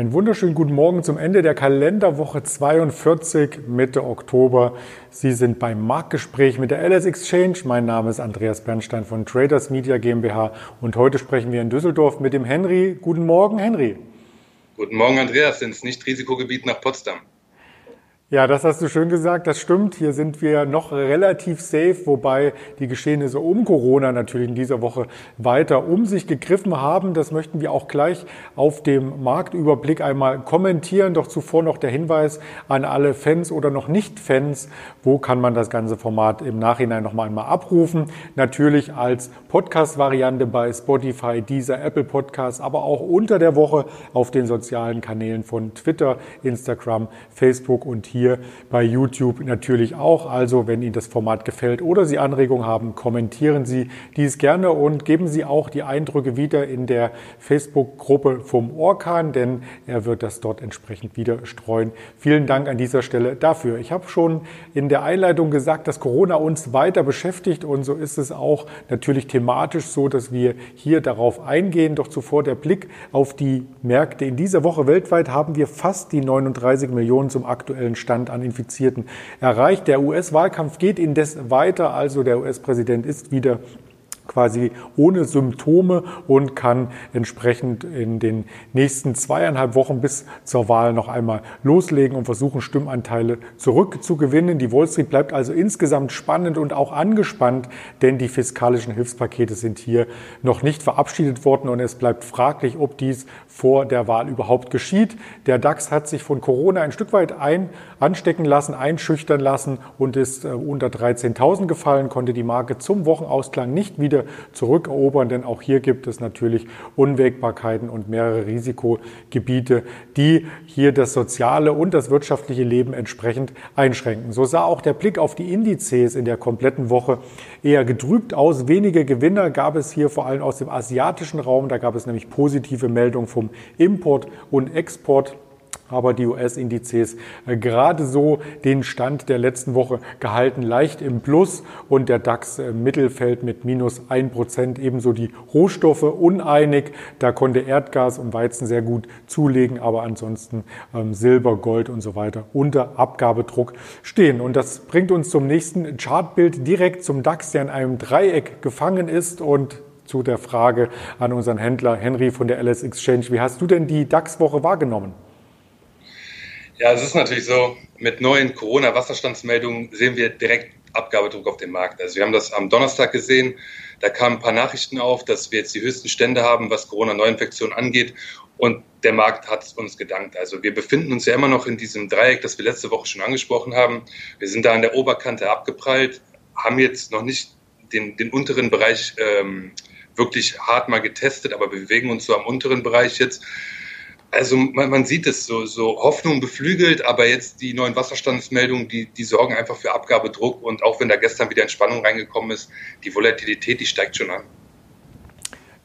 Einen wunderschönen guten Morgen zum Ende der Kalenderwoche 42 Mitte Oktober. Sie sind beim Marktgespräch mit der LS Exchange. Mein Name ist Andreas Bernstein von Traders Media GmbH und heute sprechen wir in Düsseldorf mit dem Henry. Guten Morgen, Henry. Guten Morgen, Andreas, ins Nicht-Risikogebiet nach Potsdam. Ja, das hast du schön gesagt, das stimmt. Hier sind wir noch relativ safe, wobei die Geschehnisse um Corona natürlich in dieser Woche weiter um sich gegriffen haben. Das möchten wir auch gleich auf dem Marktüberblick einmal kommentieren. Doch zuvor noch der Hinweis an alle Fans oder noch nicht Fans, wo kann man das ganze Format im Nachhinein noch einmal abrufen. Natürlich als Podcast-Variante bei Spotify, dieser Apple Podcast, aber auch unter der Woche auf den sozialen Kanälen von Twitter, Instagram, Facebook und hier hier bei YouTube natürlich auch. Also wenn Ihnen das Format gefällt oder Sie Anregungen haben, kommentieren Sie dies gerne und geben Sie auch die Eindrücke wieder in der Facebook-Gruppe vom Orkan, denn er wird das dort entsprechend wieder streuen. Vielen Dank an dieser Stelle dafür. Ich habe schon in der Einleitung gesagt, dass Corona uns weiter beschäftigt und so ist es auch natürlich thematisch so, dass wir hier darauf eingehen. Doch zuvor der Blick auf die Märkte. In dieser Woche weltweit haben wir fast die 39 Millionen zum aktuellen Stand Stand an Infizierten erreicht. Der US-Wahlkampf geht indes weiter, also der US-Präsident ist wieder quasi ohne Symptome und kann entsprechend in den nächsten zweieinhalb Wochen bis zur Wahl noch einmal loslegen und versuchen, Stimmanteile zurückzugewinnen. Die Wall Street bleibt also insgesamt spannend und auch angespannt, denn die fiskalischen Hilfspakete sind hier noch nicht verabschiedet worden und es bleibt fraglich, ob dies vor der Wahl überhaupt geschieht. Der DAX hat sich von Corona ein Stück weit ein, anstecken lassen, einschüchtern lassen und ist äh, unter 13.000 gefallen, konnte die Marke zum Wochenausklang nicht wieder zurückerobern, denn auch hier gibt es natürlich Unwägbarkeiten und mehrere Risikogebiete, die hier das soziale und das wirtschaftliche Leben entsprechend einschränken. So sah auch der Blick auf die Indizes in der kompletten Woche eher getrübt aus. Wenige Gewinner gab es hier vor allem aus dem asiatischen Raum. Da gab es nämlich positive Meldungen vom Import und Export aber die US-Indizes äh, gerade so den Stand der letzten Woche gehalten, leicht im Plus und der DAX im äh, Mittelfeld mit minus ein Prozent, ebenso die Rohstoffe uneinig. Da konnte Erdgas und Weizen sehr gut zulegen, aber ansonsten ähm, Silber, Gold und so weiter unter Abgabedruck stehen. Und das bringt uns zum nächsten Chartbild direkt zum DAX, der in einem Dreieck gefangen ist und zu der Frage an unseren Händler Henry von der LS Exchange. Wie hast du denn die DAX-Woche wahrgenommen? Ja, es ist natürlich so, mit neuen Corona-Wasserstandsmeldungen sehen wir direkt Abgabedruck auf dem Markt. Also wir haben das am Donnerstag gesehen, da kamen ein paar Nachrichten auf, dass wir jetzt die höchsten Stände haben, was Corona-Neuinfektionen angeht. Und der Markt hat uns gedankt. Also wir befinden uns ja immer noch in diesem Dreieck, das wir letzte Woche schon angesprochen haben. Wir sind da an der Oberkante abgeprallt, haben jetzt noch nicht den, den unteren Bereich ähm, wirklich hart mal getestet, aber wir bewegen uns so am unteren Bereich jetzt. Also man, man sieht es so, so Hoffnung beflügelt, aber jetzt die neuen Wasserstandsmeldungen, die, die sorgen einfach für Abgabedruck und auch wenn da gestern wieder Entspannung reingekommen ist, die Volatilität, die steigt schon an.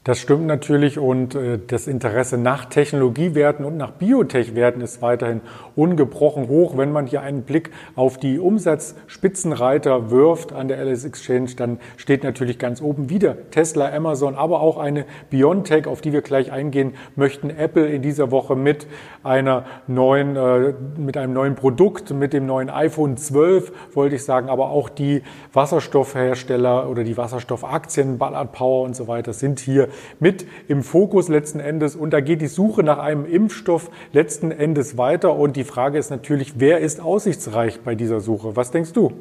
Das stimmt natürlich und äh, das Interesse nach Technologiewerten und nach Biotech-Werten ist weiterhin ungebrochen hoch. Wenn man hier einen Blick auf die Umsatzspitzenreiter wirft an der LS Exchange, dann steht natürlich ganz oben wieder Tesla, Amazon, aber auch eine Biontech, auf die wir gleich eingehen möchten. Apple in dieser Woche mit einer neuen, äh, mit einem neuen Produkt, mit dem neuen iPhone 12, wollte ich sagen, aber auch die Wasserstoffhersteller oder die Wasserstoffaktien, Ballard Power und so weiter sind hier mit im Fokus letzten Endes. Und da geht die Suche nach einem Impfstoff letzten Endes weiter. Und die Frage ist natürlich, wer ist aussichtsreich bei dieser Suche? Was denkst du?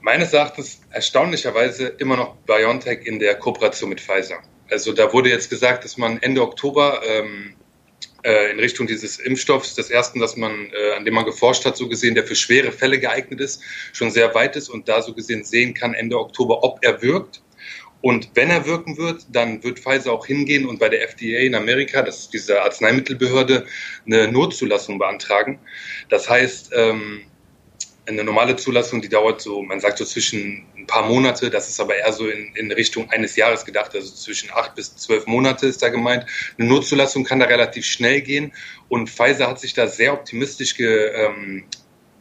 Meines Erachtens erstaunlicherweise immer noch BioNTech in der Kooperation mit Pfizer. Also da wurde jetzt gesagt, dass man Ende Oktober ähm, äh, in Richtung dieses Impfstoffs, des ersten, dass man, äh, an dem man geforscht hat, so gesehen, der für schwere Fälle geeignet ist, schon sehr weit ist und da so gesehen sehen kann Ende Oktober, ob er wirkt. Und wenn er wirken wird, dann wird Pfizer auch hingehen und bei der FDA in Amerika, das ist diese Arzneimittelbehörde, eine Notzulassung beantragen. Das heißt, ähm, eine normale Zulassung, die dauert so, man sagt so zwischen ein paar Monate, das ist aber eher so in, in Richtung eines Jahres gedacht, also zwischen acht bis zwölf Monate ist da gemeint. Eine Notzulassung kann da relativ schnell gehen und Pfizer hat sich da sehr optimistisch ge, ähm,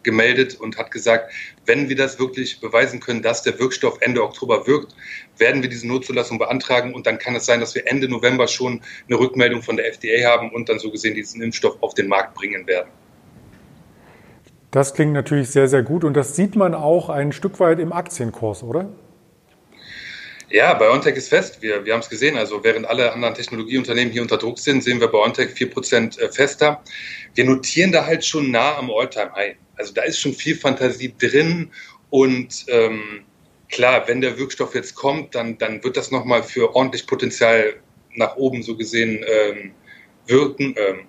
gemeldet und hat gesagt, wenn wir das wirklich beweisen können, dass der Wirkstoff Ende Oktober wirkt, werden wir diese Notzulassung beantragen und dann kann es sein, dass wir Ende November schon eine Rückmeldung von der FDA haben und dann so gesehen diesen Impfstoff auf den Markt bringen werden. Das klingt natürlich sehr, sehr gut und das sieht man auch ein Stück weit im Aktienkurs, oder? Ja, BioNTech ist fest. Wir, wir haben es gesehen. Also während alle anderen Technologieunternehmen hier unter Druck sind, sehen wir BioNTech 4% äh, fester. Wir notieren da halt schon nah am All-Time-High. Also da ist schon viel Fantasie drin und ähm, klar, wenn der Wirkstoff jetzt kommt, dann, dann wird das nochmal für ordentlich Potenzial nach oben so gesehen ähm, wirken. Ähm,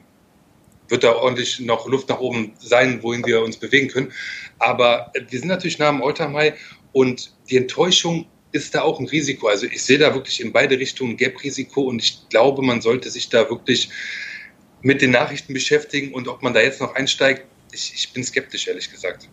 wird da ordentlich noch Luft nach oben sein, wohin wir uns bewegen können. Aber äh, wir sind natürlich nah am All-Time-High und die Enttäuschung ist da auch ein Risiko. Also ich sehe da wirklich in beide Richtungen Gap-Risiko und ich glaube, man sollte sich da wirklich mit den Nachrichten beschäftigen und ob man da jetzt noch einsteigt, ich, ich bin skeptisch, ehrlich gesagt.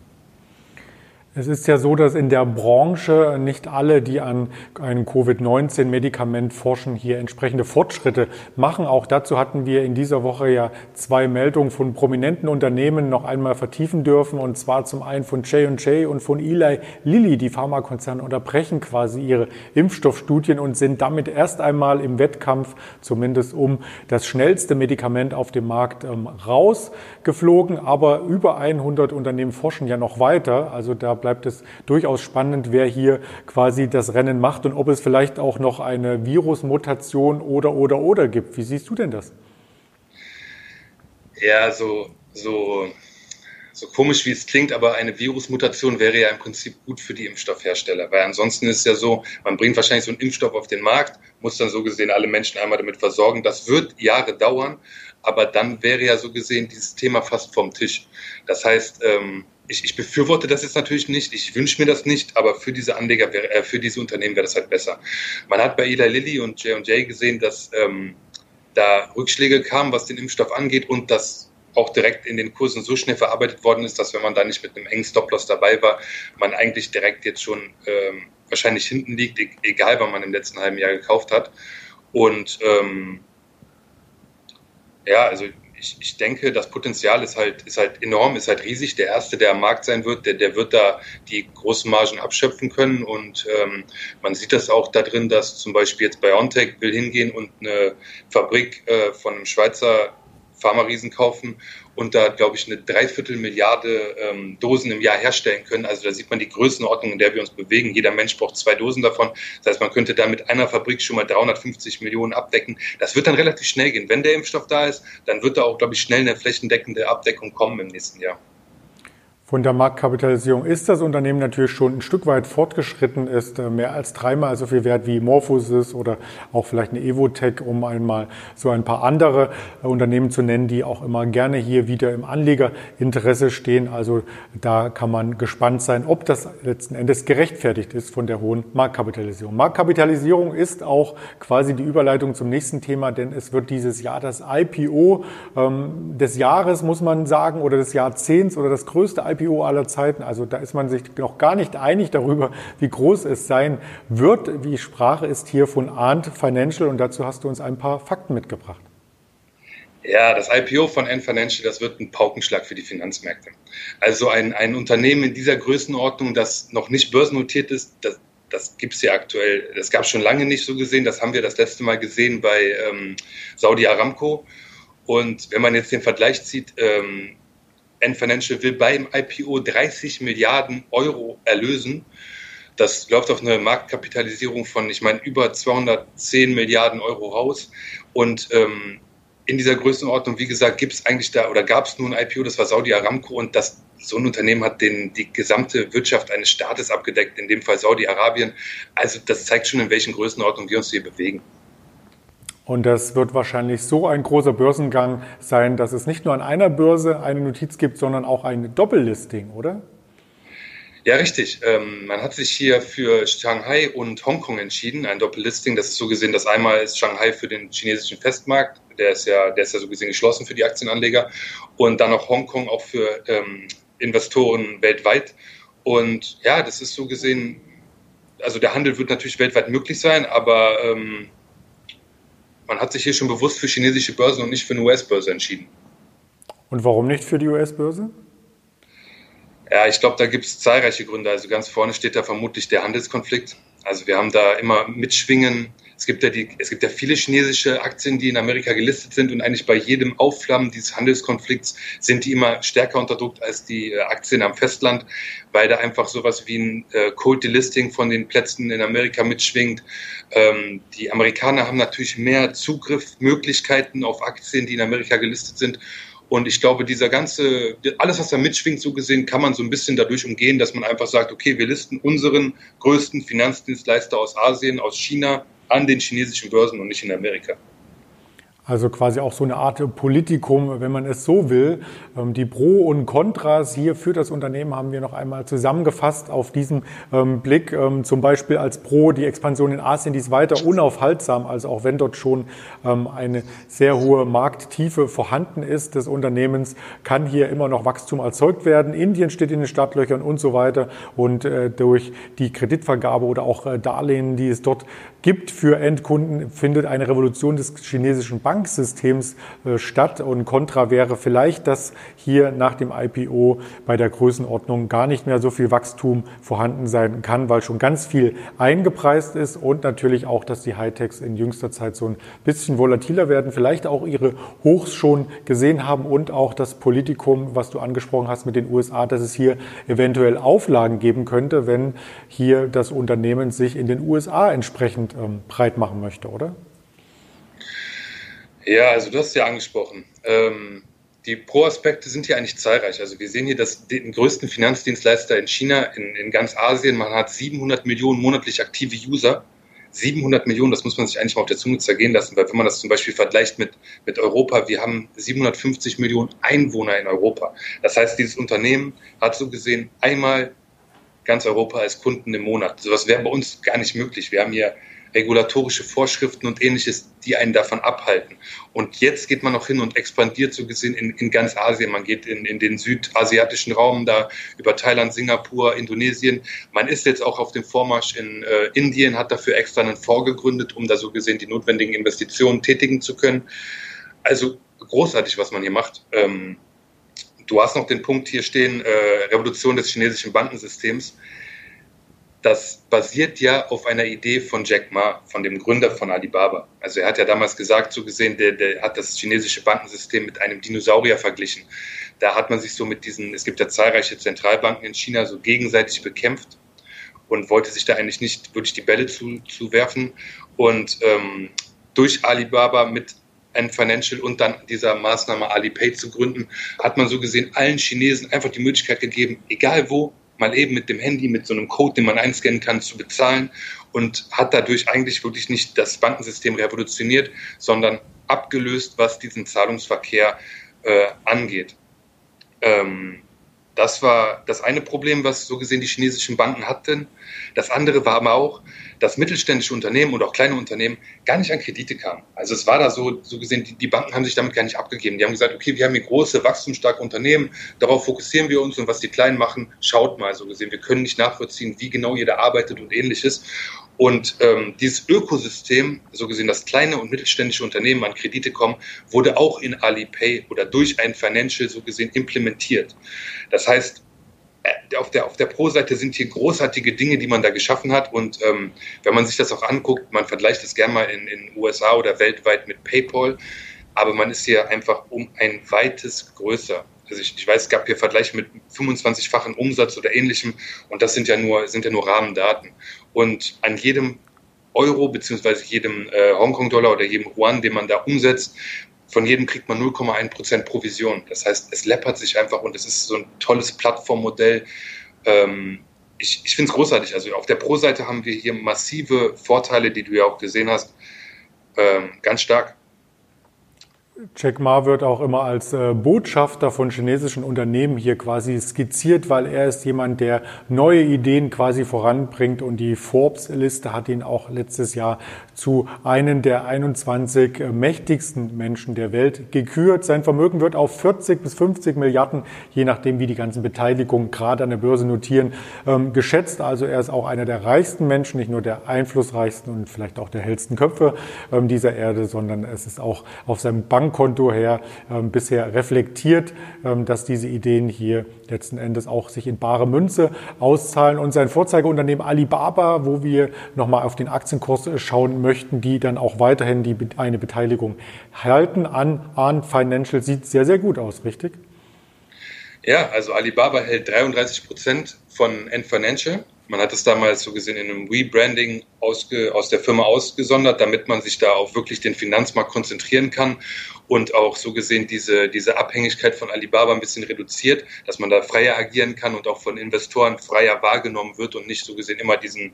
Es ist ja so, dass in der Branche nicht alle, die an einem Covid-19-Medikament forschen, hier entsprechende Fortschritte machen. Auch dazu hatten wir in dieser Woche ja zwei Meldungen von prominenten Unternehmen noch einmal vertiefen dürfen. Und zwar zum einen von J&J und von Eli Lilly. Die Pharmakonzerne unterbrechen quasi ihre Impfstoffstudien und sind damit erst einmal im Wettkampf, zumindest um das schnellste Medikament auf dem Markt, ähm, rausgeflogen. Aber über 100 Unternehmen forschen ja noch weiter. Also da bleibt es durchaus spannend, wer hier quasi das Rennen macht und ob es vielleicht auch noch eine Virusmutation oder, oder, oder gibt. Wie siehst du denn das? Ja, so, so, so komisch wie es klingt, aber eine Virusmutation wäre ja im Prinzip gut für die Impfstoffhersteller, weil ansonsten ist ja so, man bringt wahrscheinlich so einen Impfstoff auf den Markt, muss dann so gesehen alle Menschen einmal damit versorgen. Das wird Jahre dauern, aber dann wäre ja so gesehen dieses Thema fast vom Tisch. Das heißt, ähm, ich, ich befürworte das jetzt natürlich nicht, ich wünsche mir das nicht, aber für diese Anleger, äh, für diese Unternehmen wäre das halt besser. Man hat bei Eli Lilly und J&J gesehen, dass ähm, da Rückschläge kamen, was den Impfstoff angeht und dass auch direkt in den Kursen so schnell verarbeitet worden ist, dass wenn man da nicht mit einem engen Stop-Loss dabei war, man eigentlich direkt jetzt schon ähm, wahrscheinlich hinten liegt, e-, egal wann man im letzten halben Jahr gekauft hat. Und ähm, ja, also ich, ich denke, das Potenzial ist halt, ist halt enorm, ist halt riesig. Der Erste, der am Markt sein wird, der, der wird da die großen Margen abschöpfen können. Und ähm, man sieht das auch da drin, dass zum Beispiel jetzt BioNTech will hingehen und eine Fabrik äh, von einem Schweizer Pharma-Riesen kaufen und da, glaube ich, eine Dreiviertelmilliarde ähm, Dosen im Jahr herstellen können. Also da sieht man die Größenordnung, in der wir uns bewegen. Jeder Mensch braucht zwei Dosen davon. Das heißt, man könnte da mit einer Fabrik schon mal 350 Millionen abdecken. Das wird dann relativ schnell gehen. Wenn der Impfstoff da ist, dann wird da auch, glaube ich, schnell eine flächendeckende Abdeckung kommen im nächsten Jahr. Von der Marktkapitalisierung ist das Unternehmen natürlich schon ein Stück weit fortgeschritten, ist äh, mehr als dreimal so viel wert wie Morphosis oder auch vielleicht eine Evotech, um einmal so ein paar andere äh, Unternehmen zu nennen, die auch immer gerne hier wieder im Anlegerinteresse stehen. Also da kann man gespannt sein, ob das letzten Endes gerechtfertigt ist von der hohen Marktkapitalisierung. Marktkapitalisierung ist auch quasi die Überleitung zum nächsten Thema, denn es wird dieses Jahr das IPO ähm, des Jahres, muss man sagen, oder des Jahrzehnts oder das größte IPO IPO aller Zeiten. Also da ist man sich noch gar nicht einig darüber, wie groß es sein wird. Wie Sprache ist hier von Arndt Financial und dazu hast du uns ein paar Fakten mitgebracht. Ja, das IPO von Ant Financial, das wird ein Paukenschlag für die Finanzmärkte. Also ein, ein Unternehmen in dieser Größenordnung, das noch nicht börsennotiert ist, das, das gibt es ja aktuell, das gab es schon lange nicht so gesehen. Das haben wir das letzte Mal gesehen bei ähm, Saudi Aramco. Und wenn man jetzt den Vergleich zieht, ähm, N Financial will beim IPO 30 Milliarden Euro erlösen. Das läuft auf eine Marktkapitalisierung von, ich meine, über 210 Milliarden Euro raus. Und ähm, in dieser Größenordnung, wie gesagt, gibt es eigentlich da oder gab es nur ein IPO, das war Saudi Aramco und das so ein Unternehmen hat den, die gesamte Wirtschaft eines Staates abgedeckt, in dem Fall Saudi-Arabien. Also das zeigt schon, in welchen Größenordnungen wir uns hier bewegen. Und das wird wahrscheinlich so ein großer Börsengang sein, dass es nicht nur an einer Börse eine Notiz gibt, sondern auch ein Doppellisting, oder? Ja, richtig. Ähm, man hat sich hier für Shanghai und Hongkong entschieden, ein Doppellisting. Das ist so gesehen, das einmal ist Shanghai für den chinesischen Festmarkt, der ist ja, der ist ja so gesehen geschlossen für die Aktienanleger, und dann noch Hongkong auch für ähm, Investoren weltweit. Und ja, das ist so gesehen, also der Handel wird natürlich weltweit möglich sein, aber ähm, man hat sich hier schon bewusst für chinesische Börsen und nicht für eine US-Börse entschieden. Und warum nicht für die US-Börse? Ja, ich glaube, da gibt es zahlreiche Gründe. Also ganz vorne steht da vermutlich der Handelskonflikt. Also wir haben da immer Mitschwingen es gibt ja die, es gibt ja viele chinesische Aktien, die in Amerika gelistet sind und eigentlich bei jedem Aufflammen dieses Handelskonflikts sind die immer stärker unter Druck als die äh, Aktien am Festland, weil da einfach sowas wie ein äh, Cold Delisting von den Plätzen in Amerika mitschwingt. Ähm, die Amerikaner haben natürlich mehr Zugriffmöglichkeiten auf Aktien, die in Amerika gelistet sind. Und ich glaube, dieser ganze, alles, was da mitschwingt, so gesehen, kann man so ein bisschen dadurch umgehen, dass man einfach sagt, okay, wir listen unseren größten Finanzdienstleister aus Asien, aus China an den chinesischen Börsen und nicht in Amerika. Also quasi auch so eine Art Politikum, wenn man es so will. Ähm, die Pro und Kontras hier für das Unternehmen haben wir noch einmal zusammengefasst auf diesem ähm, Blick. Ähm, zum Beispiel als Pro die Expansion in Asien, die ist weiter unaufhaltsam, also auch wenn dort schon eine sehr hohe Markttiefe vorhanden ist des Unternehmens, kann hier immer noch Wachstum erzeugt werden. Indien steht in den Startlöchern und so weiter. Und äh, durch die Kreditvergabe oder auch äh, Darlehen, die es dort gibt für Endkunden, findet eine Revolution des chinesischen Banksystems äh, statt. Und Contra wäre vielleicht, dass hier nach dem IPO bei der Größenordnung gar nicht mehr so viel Wachstum vorhanden sein kann, weil schon ganz viel eingepreist ist und natürlich auch, dass die Hightechs in jüngster Zeit so ein bisschen volatiler werden, vielleicht auch ihre Hochs schon gesehen haben und auch das Politikum, was du angesprochen hast mit den USA, dass es hier eventuell Auflagen geben könnte, wenn hier das Unternehmen sich in den USA entsprechend ähm, breit machen möchte, oder? Ja, also du hast es ja angesprochen. Ähm, die Pro-Aspekte sind hier eigentlich zahlreich. Also wir sehen hier das, den größten Finanzdienstleister in China, in, in ganz Asien. Man hat 700 Millionen monatlich aktive User. 700 Millionen, das muss man sich eigentlich mal auf der Zunge zergehen lassen, weil wenn man das zum Beispiel vergleicht mit, mit Europa, wir haben 750 Millionen Einwohner in Europa. Das heißt, dieses Unternehmen hat so gesehen einmal ganz Europa als Kunden im Monat. Sowas wäre bei uns gar nicht möglich. Wir haben hier regulatorische Vorschriften und ähnliches, die einen davon abhalten. Und jetzt geht man noch hin und expandiert so gesehen in, in ganz Asien. Man geht in, in den südasiatischen Raum, da über Thailand, Singapur, Indonesien. Man ist jetzt auch auf dem Vormarsch in äh, Indien, hat dafür extra einen Fonds gegründet, um da so gesehen die notwendigen Investitionen tätigen zu können. Also großartig, was man hier macht. Ähm, du hast noch den Punkt hier stehen, äh, Revolution des chinesischen Bankensystems das basiert ja auf einer Idee von Jack Ma, von dem Gründer von Alibaba. Also er hat ja damals gesagt, so gesehen, der, der hat das chinesische Bankensystem mit einem Dinosaurier verglichen. Da hat man sich so mit diesen, es gibt ja zahlreiche Zentralbanken in China, so gegenseitig bekämpft und wollte sich da eigentlich nicht wirklich die Bälle zu, zu werfen. Und ähm, durch Alibaba mit ein Financial und dann dieser Maßnahme Alipay zu gründen, hat man so gesehen allen Chinesen einfach die Möglichkeit gegeben, egal wo, mal eben mit dem Handy, mit so einem Code, den man einscannen kann, zu bezahlen und hat dadurch eigentlich wirklich nicht das Bankensystem revolutioniert, sondern abgelöst, was diesen Zahlungsverkehr äh, angeht. Ähm, das war das eine Problem, was so gesehen die chinesischen Banken hatten. Das andere war aber auch, dass mittelständische Unternehmen und auch kleine Unternehmen gar nicht an Kredite kamen. Also es war da so, so gesehen, die, die Banken haben sich damit gar nicht abgegeben. Die haben gesagt, okay, wir haben hier große, wachstumsstarke Unternehmen, darauf fokussieren wir uns und was die Kleinen machen, schaut mal so gesehen. Wir können nicht nachvollziehen, wie genau ihr da arbeitet und ähnliches. Und ähm, dieses Ökosystem, so gesehen, dass kleine und mittelständische Unternehmen an Kredite kommen, wurde auch in Alipay oder durch ein Financial so gesehen implementiert. Das heißt, äh, auf der, auf der Pro-Seite sind hier großartige Dinge, die man da geschaffen hat. Und ähm, wenn man sich das auch anguckt, man vergleicht das gerne mal in den USA oder weltweit mit PayPal, aber man ist hier einfach um ein weites größer. Also ich, ich weiß, es gab hier Vergleiche mit 25-fachen Umsatz oder ähnlichem und das sind ja nur, sind ja nur Rahmendaten. Und an jedem Euro beziehungsweise jedem äh, Hongkong-Dollar oder jedem Yuan, den man da umsetzt, von jedem kriegt man 0,1 Prozent Provision. Das heißt, es läppert sich einfach und es ist so ein tolles Plattformmodell. Ähm, ich ich finde es großartig. Also auf der Pro-Seite haben wir hier massive Vorteile, die du ja auch gesehen hast. Ähm, ganz stark. Jack Ma wird auch immer als äh, Botschafter von chinesischen Unternehmen hier quasi skizziert, weil er ist jemand, der neue Ideen quasi voranbringt und die Forbes-Liste hat ihn auch letztes Jahr zu einem der 21 äh, mächtigsten Menschen der Welt gekürt. Sein Vermögen wird auf 40 bis 50 Milliarden, je nachdem wie die ganzen Beteiligungen gerade an der Börse notieren, ähm, geschätzt. Also er ist auch einer der reichsten Menschen, nicht nur der einflussreichsten und vielleicht auch der hellsten Köpfe ähm, dieser Erde, sondern es ist auch auf seinem Bank Bankkonto her ähm, bisher reflektiert, ähm, dass diese Ideen hier letzten Endes auch sich in bare Münze auszahlen. Und sein Vorzeigeunternehmen Alibaba, wo wir nochmal auf den Aktienkurs schauen möchten, die dann auch weiterhin die, eine Beteiligung halten an Arn Financial, sieht sehr, sehr gut aus, richtig? Ja, also Alibaba hält 33 Prozent von N Financial. Man hat es damals so gesehen in einem Rebranding ausge, aus der Firma ausgesondert, damit man sich da auf wirklich den Finanzmarkt konzentrieren kann und auch so gesehen diese, diese Abhängigkeit von Alibaba ein bisschen reduziert, dass man da freier agieren kann und auch von Investoren freier wahrgenommen wird und nicht so gesehen immer diesen,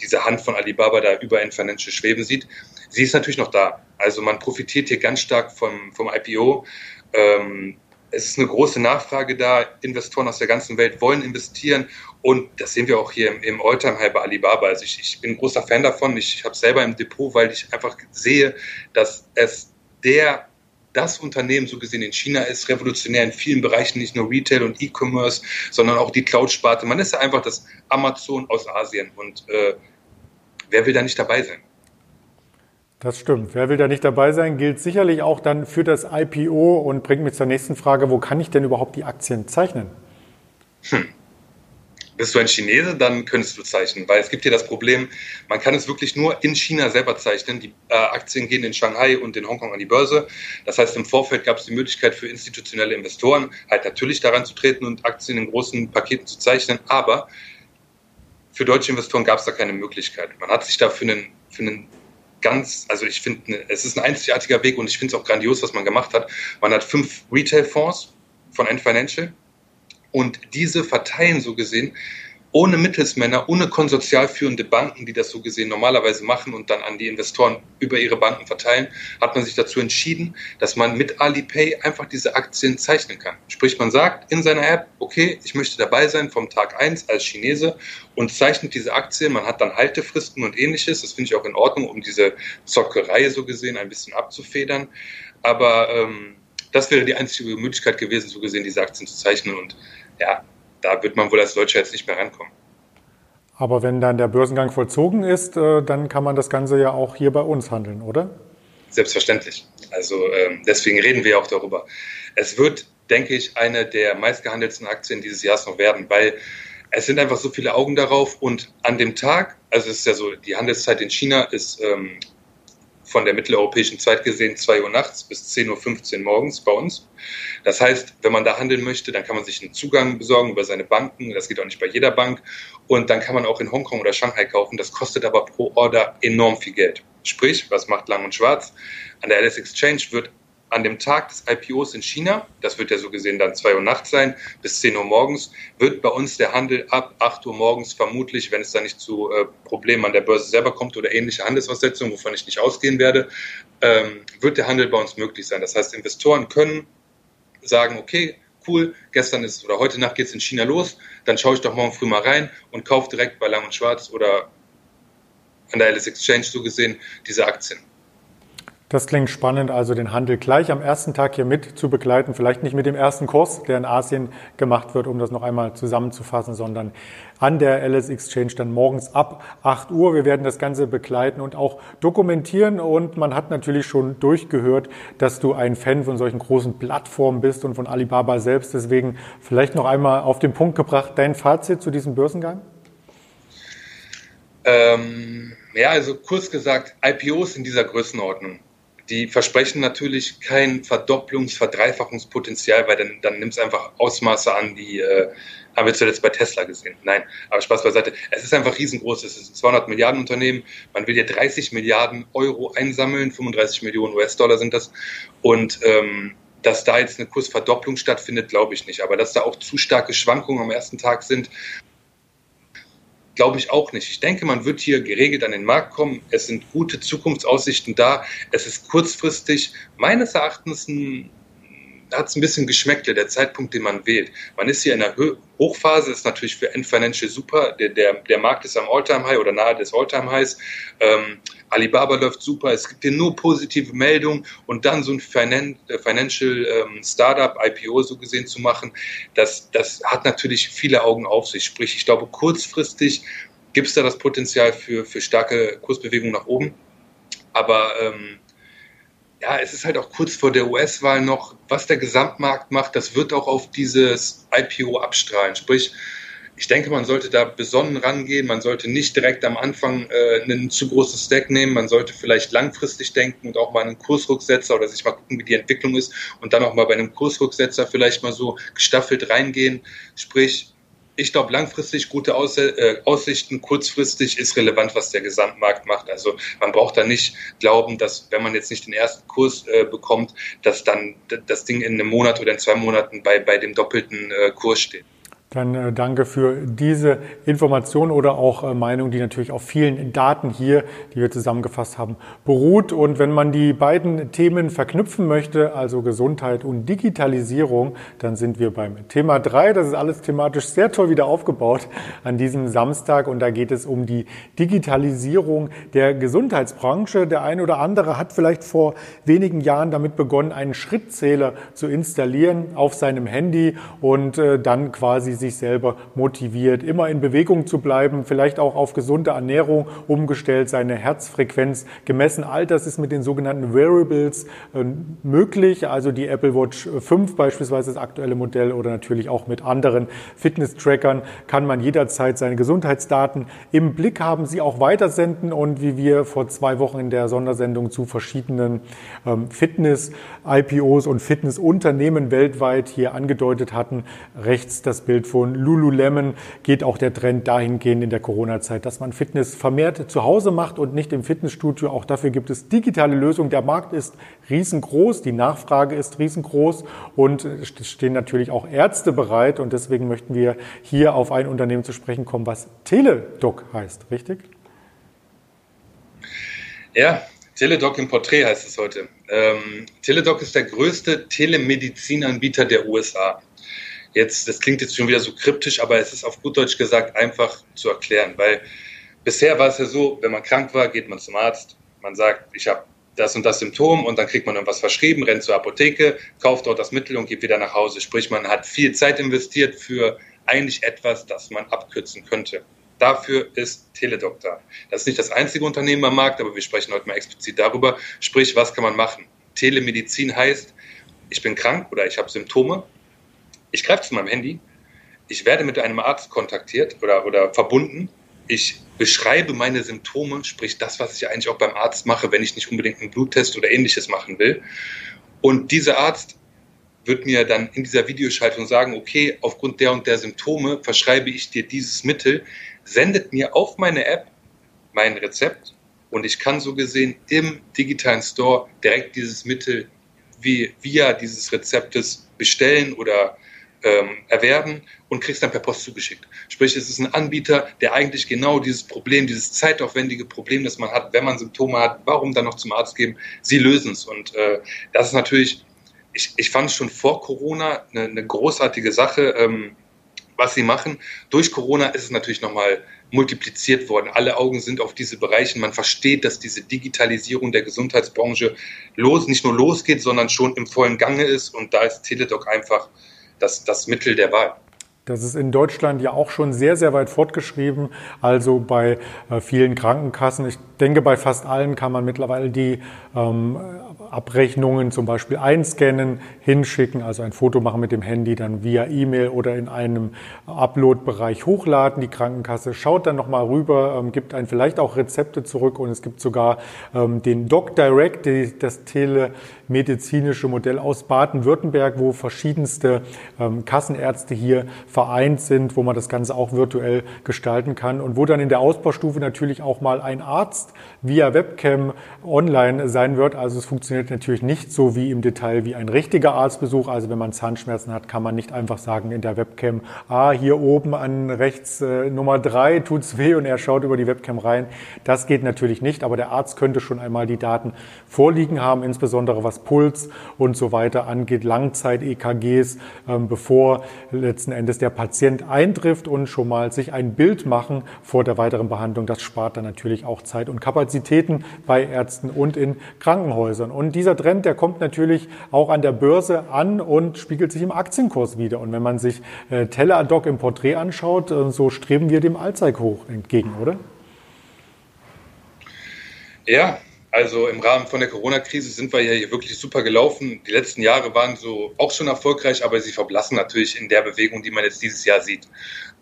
diese Hand von Alibaba da über N Financial schweben sieht. Sie ist natürlich noch da. Also man profitiert hier ganz stark vom, vom IPO. Ähm, es ist eine große Nachfrage da. Investoren aus der ganzen Welt wollen investieren und das sehen wir auch hier im, im Alltime-High bei Alibaba. Also ich, ich bin ein großer Fan davon. Ich habe selber im Depot, weil ich einfach sehe, dass es der das Unternehmen so gesehen in China ist revolutionär in vielen Bereichen, nicht nur Retail und E-Commerce, sondern auch die Cloud-Sparte. Man ist ja einfach das Amazon aus Asien und äh, wer will da nicht dabei sein? Das stimmt. Wer will da nicht dabei sein, gilt sicherlich auch dann für das IPO und bringt mich zur nächsten Frage, wo kann ich denn überhaupt die Aktien zeichnen? Hm. Bist du ein Chinese, dann könntest du zeichnen, weil es gibt hier das Problem, man kann es wirklich nur in China selber zeichnen. Die äh, Aktien gehen in Shanghai und in Hongkong an die Börse. Das heißt, im Vorfeld gab es die Möglichkeit für institutionelle Investoren halt natürlich daran zu treten und Aktien in großen Paketen zu zeichnen, aber für deutsche Investoren gab es da keine Möglichkeit. Man hat sich da für einen, für einen ganz, also ich finde, ne, es ist ein einzigartiger Weg und ich finde es auch grandios, was man gemacht hat. Man hat fünf Retail-Fonds von End Financial und diese verteilen so gesehen ohne Mittelsmänner, ohne konsortial führende Banken, die das so gesehen normalerweise machen und dann an die Investoren über ihre Banken verteilen, hat man sich dazu entschieden, dass man mit Alipay einfach diese Aktien zeichnen kann. Sprich, man sagt in seiner App, okay, ich möchte dabei sein vom Tag eins als Chinese und zeichnet diese Aktien. Man hat dann Haltefristen und ähnliches. Das finde ich auch in Ordnung, um diese Zockerei so gesehen ein bisschen abzufedern. Aber ähm, das wäre die einzige Möglichkeit gewesen, so gesehen diese Aktien zu zeichnen und ja, da wird man wohl als Deutscher jetzt nicht mehr rankommen. Aber wenn dann der Börsengang vollzogen ist, äh, dann kann man das Ganze ja auch hier bei uns handeln, oder? Selbstverständlich. Also ähm, deswegen reden wir auch darüber. Es wird, denke ich, eine der meistgehandelten Aktien dieses Jahres noch werden, weil es sind einfach so viele Augen darauf und an dem Tag, also es ist ja so, die Handelszeit in China ist ähm, von der mitteleuropäischen Zeit gesehen 2 Uhr nachts bis 10.15 Uhr morgens bei uns. Das heißt, wenn man da handeln möchte, dann kann man sich einen Zugang besorgen über seine Banken. Das geht auch nicht bei jeder Bank. Und dann kann man auch in Hongkong oder Shanghai kaufen. Das kostet aber pro Order enorm viel Geld. Sprich, was macht Lang und Schwarz? An der LS Exchange wird an dem Tag des IPOs in China, das wird ja so gesehen dann 2 Uhr nachts sein, bis 10 Uhr morgens, wird bei uns der Handel ab 8 Uhr morgens vermutlich, wenn es da nicht zu äh, Problemen an der Börse selber kommt oder ähnliche Handelsaussetzungen, wovon ich nicht ausgehen werde, ähm, wird der Handel bei uns möglich sein. Das heißt, Investoren können sagen, okay, cool, gestern ist oder heute Nacht geht es in China los, dann schaue ich doch morgen früh mal rein und kaufe direkt bei Lang und Schwarz oder an der LS Exchange so gesehen diese Aktien. Das klingt spannend, also den Handel gleich am ersten Tag hier mit zu begleiten. Vielleicht nicht mit dem ersten Kurs, der in Asien gemacht wird, um das noch einmal zusammenzufassen, sondern an der LS Exchange dann morgens ab 8 Uhr. Wir werden das Ganze begleiten und auch dokumentieren. Und man hat natürlich schon durchgehört, dass du ein Fan von solchen großen Plattformen bist und von Alibaba selbst. Deswegen vielleicht noch einmal auf den Punkt gebracht, dein Fazit zu diesem Börsengang? Ähm, ja, also kurz gesagt, IPOs in dieser Größenordnung die versprechen natürlich kein Verdopplungs-, Verdreifachungspotenzial, weil dann, dann nimmt es einfach Ausmaße an, die äh, haben wir zuletzt bei Tesla gesehen. Nein, aber Spaß beiseite. Es ist einfach riesengroß. Es ist ein 200 Milliarden Unternehmen. Man will hier 30 Milliarden Euro einsammeln. 35 Millionen US-Dollar sind das. Und ähm, dass da jetzt eine Kursverdopplung stattfindet, glaube ich nicht. Aber dass da auch zu starke Schwankungen am ersten Tag sind, glaube ich auch nicht. Ich denke, man wird hier geregelt an den Markt kommen. Es sind gute Zukunftsaussichten da. Es ist kurzfristig meines Erachtens ein hat es ein bisschen Geschmäckle, der Zeitpunkt, den man wählt. Man ist hier in der Hochphase, ist natürlich für End Financial super. Der, der, der Markt ist am All-Time-High oder nahe des All-Time-Highs. Ähm, Alibaba läuft super, es gibt hier nur positive Meldungen und dann so ein äh, Financial ähm, Startup, IPO so gesehen zu machen, das, das hat natürlich viele Augen auf sich. Sprich, ich glaube, kurzfristig gibt es da das Potenzial für, für starke Kursbewegungen nach oben. Aber ähm, ja, es ist halt auch kurz vor der US-Wahl noch, was der Gesamtmarkt macht, das wird auch auf dieses IPO abstrahlen. Sprich, ich denke, man sollte da besonnen rangehen. Man sollte nicht direkt am Anfang äh, einen zu großen Stack nehmen. Man sollte vielleicht langfristig denken und auch mal einen Kursrücksetzer oder sich mal gucken, wie die Entwicklung ist und dann auch mal bei einem Kursrücksetzer vielleicht mal so gestaffelt reingehen. Sprich, ich glaube, langfristig gute äh, Aussichten, kurzfristig ist relevant, was der Gesamtmarkt macht. Also man braucht da nicht glauben, dass wenn man jetzt nicht den ersten Kurs äh, bekommt, dass dann das Ding in einem Monat oder in zwei Monaten bei, bei dem doppelten äh, Kurs steht. Dann äh, danke für diese Information oder auch äh, Meinung, die natürlich auf vielen Daten hier, die wir zusammengefasst haben, beruht. Und wenn man die beiden Themen verknüpfen möchte, also Gesundheit und Digitalisierung, dann sind wir beim Thema drei. Das ist alles thematisch sehr toll wieder aufgebaut an diesem Samstag. Und da geht es um die Digitalisierung der Gesundheitsbranche. Der eine oder andere hat vielleicht vor wenigen Jahren damit begonnen, einen Schrittzähler zu installieren auf seinem Handy und äh, dann quasi sich selber motiviert, immer in Bewegung zu bleiben, vielleicht auch auf gesunde Ernährung umgestellt, seine Herzfrequenz gemessen. All das ist mit den sogenannten Wearables äh, möglich, also die Apple Watch 5 beispielsweise das aktuelle Modell oder natürlich auch mit anderen Fitness-Trackern kann man jederzeit seine Gesundheitsdaten im Blick haben, sie auch weitersenden und wie wir vor zwei Wochen in der Sondersendung zu verschiedenen ähm, Fitness-IPOs und Fitnessunternehmen weltweit hier angedeutet hatten, rechts das Bild von Lululemon geht auch der Trend dahingehend in der Corona-Zeit, dass man Fitness vermehrt zu Hause macht und nicht im Fitnessstudio. Auch dafür gibt es digitale Lösungen. Der Markt ist riesengroß, die Nachfrage ist riesengroß und es stehen natürlich auch Ärzte bereit. Und deswegen möchten wir hier auf ein Unternehmen zu sprechen kommen, was Teledoc heißt, richtig? Ja, Teledoc im Porträt heißt es heute. Ähm, Teledoc ist der größte Telemedizinanbieter der USA. Jetzt, das klingt jetzt schon wieder so kryptisch, aber es ist auf gut Deutsch gesagt einfach zu erklären, weil bisher war es ja so, wenn man krank war, geht man zum Arzt, man sagt, ich habe das und das Symptom und dann kriegt man irgendwas verschrieben, rennt zur Apotheke, kauft dort das Mittel und geht wieder nach Hause. Sprich, man hat viel Zeit investiert für eigentlich etwas, das man abkürzen könnte. Dafür ist Teledoc da. Das ist nicht das einzige Unternehmen am Markt, aber wir sprechen heute mal explizit darüber. Sprich, was kann man machen? Telemedizin heißt, ich bin krank oder ich habe Symptome ich greife zu meinem Handy, ich werde mit einem Arzt kontaktiert oder, oder verbunden, ich beschreibe meine Symptome, sprich das, was ich eigentlich auch beim Arzt mache, wenn ich nicht unbedingt einen Bluttest oder ähnliches machen will. Und dieser Arzt wird mir dann in dieser Videoschaltung sagen, okay, aufgrund der und der Symptome verschreibe ich dir dieses Mittel, sendet mir auf meine App mein Rezept und ich kann so gesehen im digitalen Store direkt dieses Mittel wie, via dieses Rezeptes bestellen oder ähm, erwerben und kriegst dann per Post zugeschickt. Sprich, es ist ein Anbieter, der eigentlich genau dieses Problem, dieses zeitaufwendige Problem, das man hat, wenn man Symptome hat, warum dann noch zum Arzt geben, sie lösen es. Und äh, das ist natürlich, ich, ich fand es schon vor Corona eine, eine großartige Sache, ähm, was sie machen. Durch Corona ist es natürlich nochmal multipliziert worden. Alle Augen sind auf diese Bereiche. Man versteht, dass diese Digitalisierung der Gesundheitsbranche los, nicht nur losgeht, sondern schon im vollen Gange ist. Und da ist Teledoc einfach das, das Mittel der Wahl. Das ist in Deutschland ja auch schon sehr, sehr weit fortgeschrieben. Also bei äh, vielen Krankenkassen, ich denke, bei fast allen kann man mittlerweile die ähm, Abrechnungen zum Beispiel einscannen, hinschicken, also ein Foto machen mit dem Handy, dann via E-Mail oder in einem Upload-Bereich hochladen. Die Krankenkasse schaut dann nochmal rüber, ähm, gibt einen vielleicht auch Rezepte zurück und es gibt sogar ähm, den Doc Direct, die, das telemedizinische Modell aus Baden-Württemberg, wo verschiedenste ähm, Kassenärzte hier vereint sind, wo man das Ganze auch virtuell gestalten kann und wo dann in der Ausbaustufe natürlich auch mal ein Arzt via Webcam online sein wird. Also es funktioniert natürlich nicht so wie im Detail wie ein richtiger Arztbesuch. Also wenn man Zahnschmerzen hat, kann man nicht einfach sagen in der Webcam, ah, hier oben an rechts äh, Nummer drei tut's weh und er schaut über die Webcam rein. Das geht natürlich nicht, aber der Arzt könnte schon einmal die Daten vorliegen haben, insbesondere was Puls und so weiter angeht, Langzeit-EKGs, ähm, bevor letzten Endes der Patient eintrifft und schon mal sich ein Bild machen vor der weiteren Behandlung. Das spart dann natürlich auch Zeit und Kapazitäten bei Ärzten und in Krankenhäusern. Und dieser Trend, der kommt natürlich auch an der Börse an und spiegelt sich im Aktienkurs wieder. Und wenn man sich äh, Teladoc im Porträt anschaut, äh, so streben wir dem Allzeithoch entgegen, oder? Ja, Also im Rahmen von der Corona-Krise sind wir ja hier wirklich super gelaufen. Die letzten Jahre waren so auch schon erfolgreich, aber sie verblassen natürlich in der Bewegung, die man jetzt dieses Jahr sieht.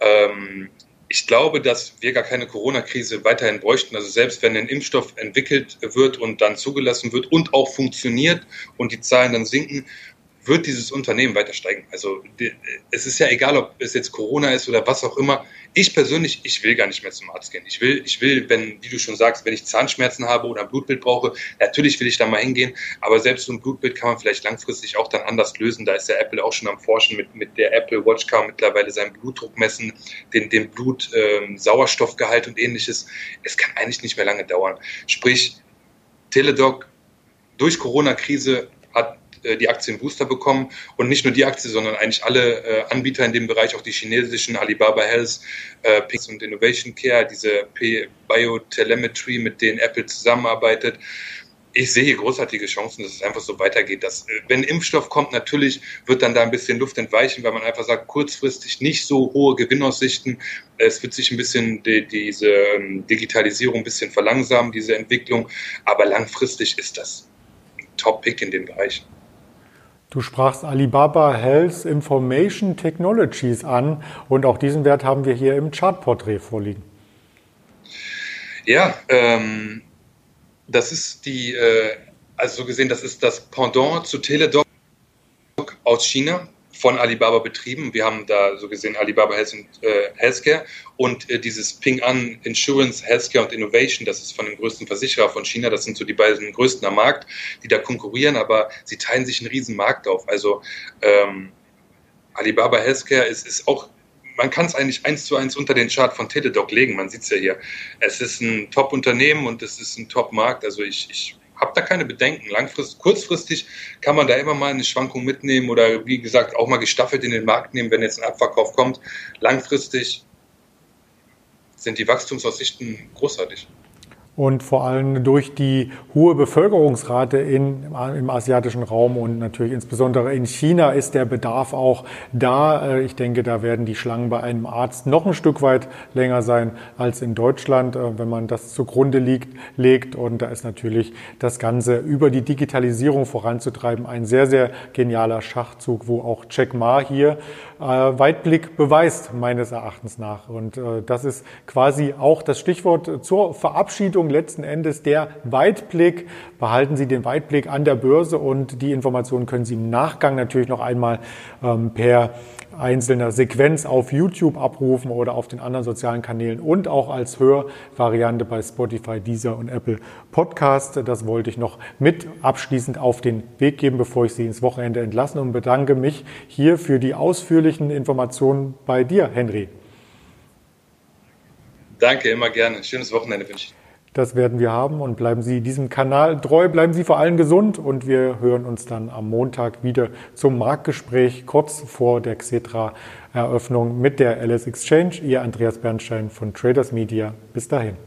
Ähm, ich glaube, dass wir gar keine Corona-Krise weiterhin bräuchten. Also selbst wenn ein Impfstoff entwickelt wird und dann zugelassen wird und auch funktioniert und die Zahlen dann sinken, wird dieses Unternehmen weiter steigen. Also es ist ja egal, ob es jetzt Corona ist oder was auch immer. Ich persönlich, ich will gar nicht mehr zum Arzt gehen. Ich will, ich will, wenn, wie du schon sagst, wenn ich Zahnschmerzen habe oder ein Blutbild brauche, natürlich will ich da mal hingehen. Aber selbst so ein Blutbild kann man vielleicht langfristig auch dann anders lösen. Da ist der Apple auch schon am Forschen. Mit, mit der Apple Watch kann mittlerweile seinen Blutdruck messen, den, den Blut, ähm, und ähnliches. Es kann eigentlich nicht mehr lange dauern. Sprich, Teledoc durch Corona-Krise hat die Aktien Booster bekommen und nicht nur die Aktie, sondern eigentlich alle äh, Anbieter in dem Bereich, auch die chinesischen Alibaba Health, äh, Pix und Innovation Care, diese Biotelemetry, mit denen Apple zusammenarbeitet. Ich sehe hier großartige Chancen, dass es einfach so weitergeht. Dass, wenn Impfstoff kommt, natürlich wird dann da ein bisschen Luft entweichen, weil man einfach sagt, kurzfristig nicht so hohe Gewinnaussichten. Es wird sich ein bisschen die, diese ähm, Digitalisierung ein bisschen verlangsamen, diese Entwicklung. Aber langfristig ist das Top-Pick in den Bereichen. Du sprachst Alibaba Health Information Technologies an und auch diesen Wert haben wir hier im Chartporträt vorliegen. Ja, ähm, das ist die, äh, also so gesehen, das ist das Pendant zu Teledoc aus China von Alibaba betrieben. Wir haben da so gesehen Alibaba Health und, äh, Healthcare und äh, dieses Ping An Insurance, Healthcare und Innovation, das ist von dem größten Versicherer von China. Das sind so die beiden größten am Markt, die da konkurrieren, aber sie teilen sich einen riesen Markt auf. Also ähm, Alibaba Healthcare ist, ist auch man kann es eigentlich eins zu eins unter den Chart von Teledoc legen. Man sieht es ja hier. Es ist ein Top-Unternehmen und es ist ein Top-Markt. Also ich, ich habe da keine Bedenken. Langfristig, kurzfristig kann man da immer mal eine Schwankung mitnehmen oder wie gesagt auch mal gestaffelt in den Markt nehmen, wenn jetzt ein Abverkauf kommt. Langfristig sind die Wachstumsaussichten großartig und vor allem durch die hohe Bevölkerungsrate in, im asiatischen Raum und natürlich insbesondere in China ist der Bedarf auch da. Äh, ich denke, da werden die Schlangen bei einem Arzt noch ein Stück weit länger sein als in Deutschland, äh, wenn man das zugrunde liegt, legt. Und da ist natürlich das Ganze über die Digitalisierung voranzutreiben ein sehr, sehr genialer Schachzug, wo auch Jack Ma hier Weitblick beweist, meines Erachtens nach. Und das ist quasi auch das Stichwort zur Verabschiedung letzten Endes der Weitblick. Behalten Sie den Weitblick an der Börse und die Informationen können Sie im Nachgang natürlich noch einmal ähm, per einzelner Sequenz auf YouTube abrufen oder auf den anderen sozialen Kanälen und auch als Hörvariante bei Spotify, Deezer und Apple Podcast. Das wollte ich noch mit abschließend auf den Weg geben, bevor ich Sie ins Wochenende entlasse und bedanke mich hier für die ausführlichen Informationen bei dir, Henry. Danke, immer gerne. Schönes Wochenende wünsche ich. Das werden wir haben und bleiben Sie diesem Kanal treu, bleiben Sie vor allem gesund und wir hören uns dann am Montag wieder zum Marktgespräch kurz vor der Xetra-Eröffnung mit der LS Exchange. Ihr Andreas Bernstein von Traders Media. Bis dahin.